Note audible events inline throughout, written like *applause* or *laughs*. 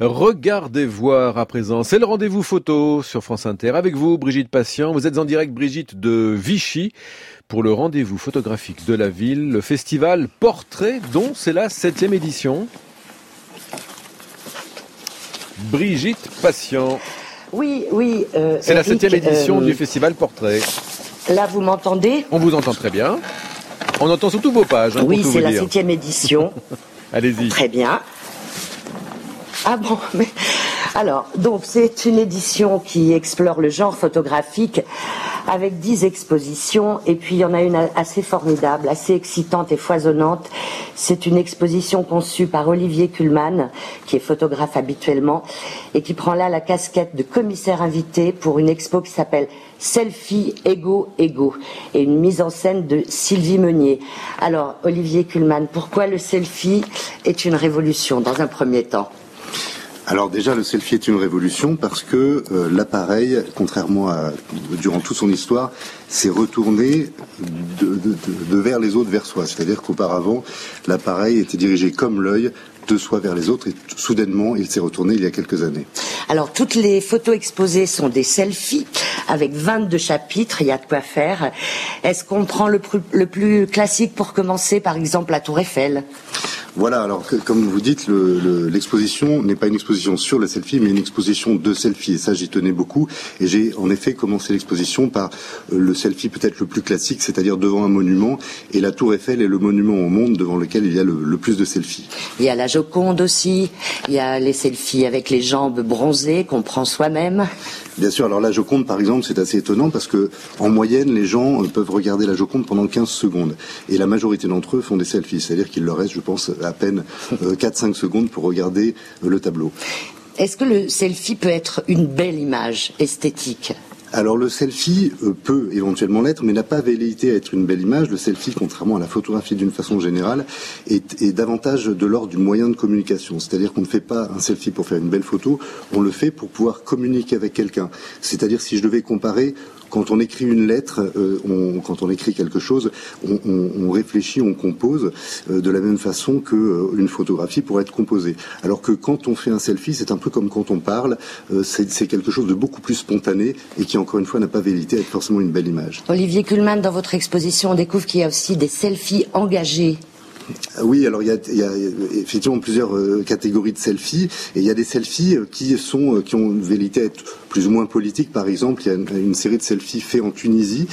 Regardez voir à présent, c'est le rendez-vous photo sur France Inter avec vous Brigitte Patient. Vous êtes en direct Brigitte de Vichy pour le rendez-vous photographique de la ville, le festival Portrait dont c'est la septième édition. Brigitte Patient. Oui, oui. Euh, c'est la septième édition euh, du festival Portrait. Là, vous m'entendez? On vous entend très bien. On entend surtout vos pages. Hein, oui, c'est la septième édition. *laughs* Allez-y. Très bien. Ah bon, *laughs* mais alors, donc c'est une édition qui explore le genre photographique avec dix expositions et puis il y en a une assez formidable, assez excitante et foisonnante. C'est une exposition conçue par Olivier Kuhlmann, qui est photographe habituellement et qui prend là la casquette de commissaire invité pour une expo qui s'appelle Selfie Ego Ego et une mise en scène de Sylvie Meunier. Alors, Olivier Kuhlmann, pourquoi le selfie est une révolution dans un premier temps? Alors déjà, le selfie est une révolution parce que euh, l'appareil, contrairement à durant toute son histoire, s'est retourné de, vers les autres vers soi. C'est-à-dire qu'auparavant, l'appareil était dirigé comme l'œil de soi vers les autres et soudainement, il s'est retourné il y a quelques années. Alors toutes les photos exposées sont des selfies avec 22 chapitres, il y a de quoi faire. Est-ce qu'on prend le, le plus classique pour commencer, par exemple la Tour Eiffel? Voilà, alors comme vous dites, l'exposition n'est pas une exposition sur le selfie, mais une exposition de selfie. Et ça, j'y tenais beaucoup. Et j'ai en effet commencé l'exposition par euh, le selfie peut-être le plus classique, c'est-à-dire devant un monument. Et la Tour Eiffel est le monument au monde devant lequel il y a le, plus de selfies. Il y a la Joconde aussi. Il y a les selfies avec les jambes bronzées qu'on prend soi-même. Bien sûr, alors la Joconde, par exemple, c'est assez étonnant parce que en moyenne, les gens euh, peuvent regarder la Joconde pendant 15 secondes. Et la majorité d'entre eux font des selfies. C'est-à-dire qu'il leur reste, je pense, à peine 4-5 euh, *laughs* secondes pour regarder euh, le tableau. Est-ce que le selfie peut être une belle image esthétique? Alors le selfie euh, peut éventuellement l'être, mais n'a pas velléité à être une belle image. Le selfie, contrairement à la photographie d'une façon générale, est, est davantage de l'ordre du moyen de communication. C'est-à-dire qu'on ne fait pas un selfie pour faire une belle photo, on le fait pour pouvoir communiquer avec quelqu'un. C'est-à-dire si je devais comparer quand on écrit une lettre, euh, quand on écrit quelque chose, on réfléchit, on compose euh, de la même façon que euh, une photographie pourrait être composée. Alors que quand on fait un selfie, c'est un peu comme quand on parle, c'est quelque chose de beaucoup plus spontané et qui, encore une fois, n'a pas vérité à être forcément une belle image. Olivier Kuhlmann, dans votre exposition, on découvre qu'il y a aussi des selfies engagés. Oui, alors il y a, effectivement plusieurs euh, catégories de selfies et il y a des selfies euh, qui sont euh, qui ont une vérité être plus ou moins politique. Par exemple, il y a une, série de selfies faits en Tunisie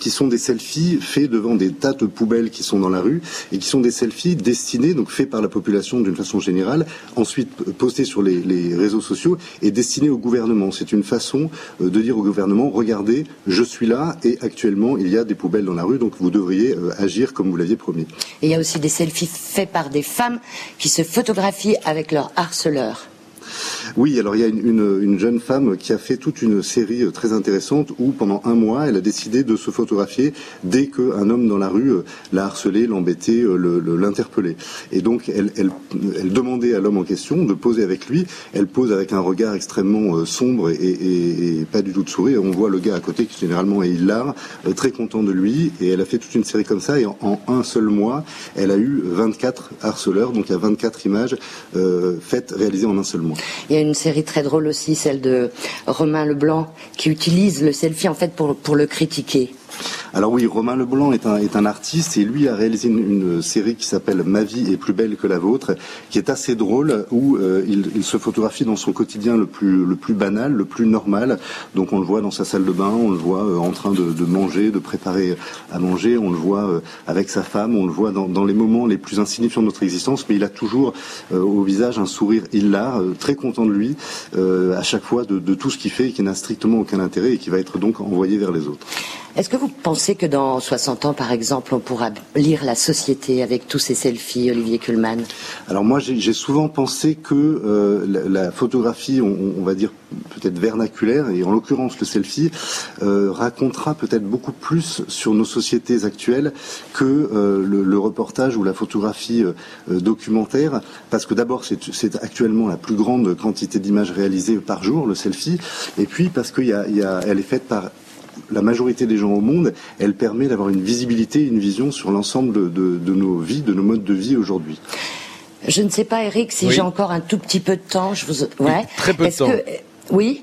qui sont des selfies faits devant des tas de poubelles qui sont dans la rue et qui sont des selfies destinés donc faits par la population d'une façon générale, ensuite postés sur les, réseaux sociaux et destinés au gouvernement. C'est une façon de dire au gouvernement regardez, je suis là et actuellement il y a des poubelles dans la rue, donc vous devriez agir comme vous l'aviez promis. Selfies faits par des femmes qui se photographient avec leur harceleur. Oui, alors il y a une, jeune femme qui a fait toute une série euh, très intéressante où pendant un mois, elle a décidé de se photographier dès qu'un homme dans la rue euh, l'a harcelé, l'embêtait, euh, l'interpellait. Et donc elle, demandait à l'homme en question de poser avec lui. Elle pose avec un regard extrêmement sombre et, pas du tout de sourire. On voit le gars à côté qui généralement est hilar, très content de lui. Et elle a fait toute une série comme ça. Et en, un seul mois, elle a eu 24 harceleurs. Donc il y a 24 images faites, réalisées en un seul mois. Une série très drôle aussi, celle de Romain Leblanc, qui utilise le selfie en fait pour, pour le critiquer. Alors oui, Romain Leblanc est un, artiste et lui a réalisé une, série qui s'appelle Ma vie est plus belle que la vôtre, qui est assez drôle, où euh, il, se photographie dans son quotidien le plus, banal, le plus normal. Donc on le voit dans sa salle de bain, on le voit euh, en train de, manger, de préparer à manger, on le voit euh, avec sa femme, on le voit dans, les moments les plus insignifiants de notre existence, mais il a toujours au visage un sourire hilar, très content de lui, à chaque fois de, de tout ce qu'il fait et qui n'a strictement aucun intérêt et qui va être donc envoyé vers les autres. Est-ce que vous pensez que dans 60 ans, par exemple, on pourra lire la société avec tous ces selfies, Olivier Kuhlmann. Alors moi, j'ai souvent pensé que euh, la, photographie, on, va dire peut-être vernaculaire, et en l'occurrence le selfie, euh, racontera peut-être beaucoup plus sur nos sociétés actuelles que euh, le, reportage ou la photographie documentaire, parce que d'abord, c'est actuellement la plus grande quantité d'images réalisées par jour, le selfie, et puis parce qu'elle est faite par la majorité des gens au monde, elle permet d'avoir une visibilité, une vision sur l'ensemble de, nos vies, de nos modes de vie aujourd'hui. Je ne sais pas, Eric, si j'ai encore un tout petit peu de temps. Je vous... ouais. Très peu de temps. Que... Oui?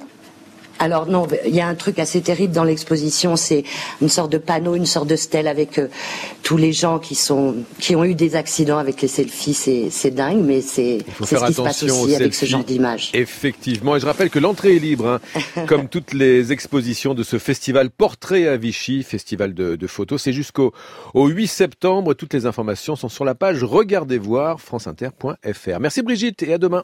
Alors non, il y a un truc assez terrible dans l'exposition, c'est une sorte de panneau, une sorte de stèle avec euh, tous les gens qui sont qui ont eu des accidents avec les selfies. C'est dingue, mais c'est ce qui se passe aussi avec ce genre d'image. Effectivement, et je rappelle que l'entrée est libre, hein, *laughs* comme toutes les expositions de ce festival Portrait à Vichy, festival de, de photos. C'est jusqu'au au 8 septembre. Toutes les informations sont sur la page Regardez voir franceinter.fr. Merci Brigitte et à demain.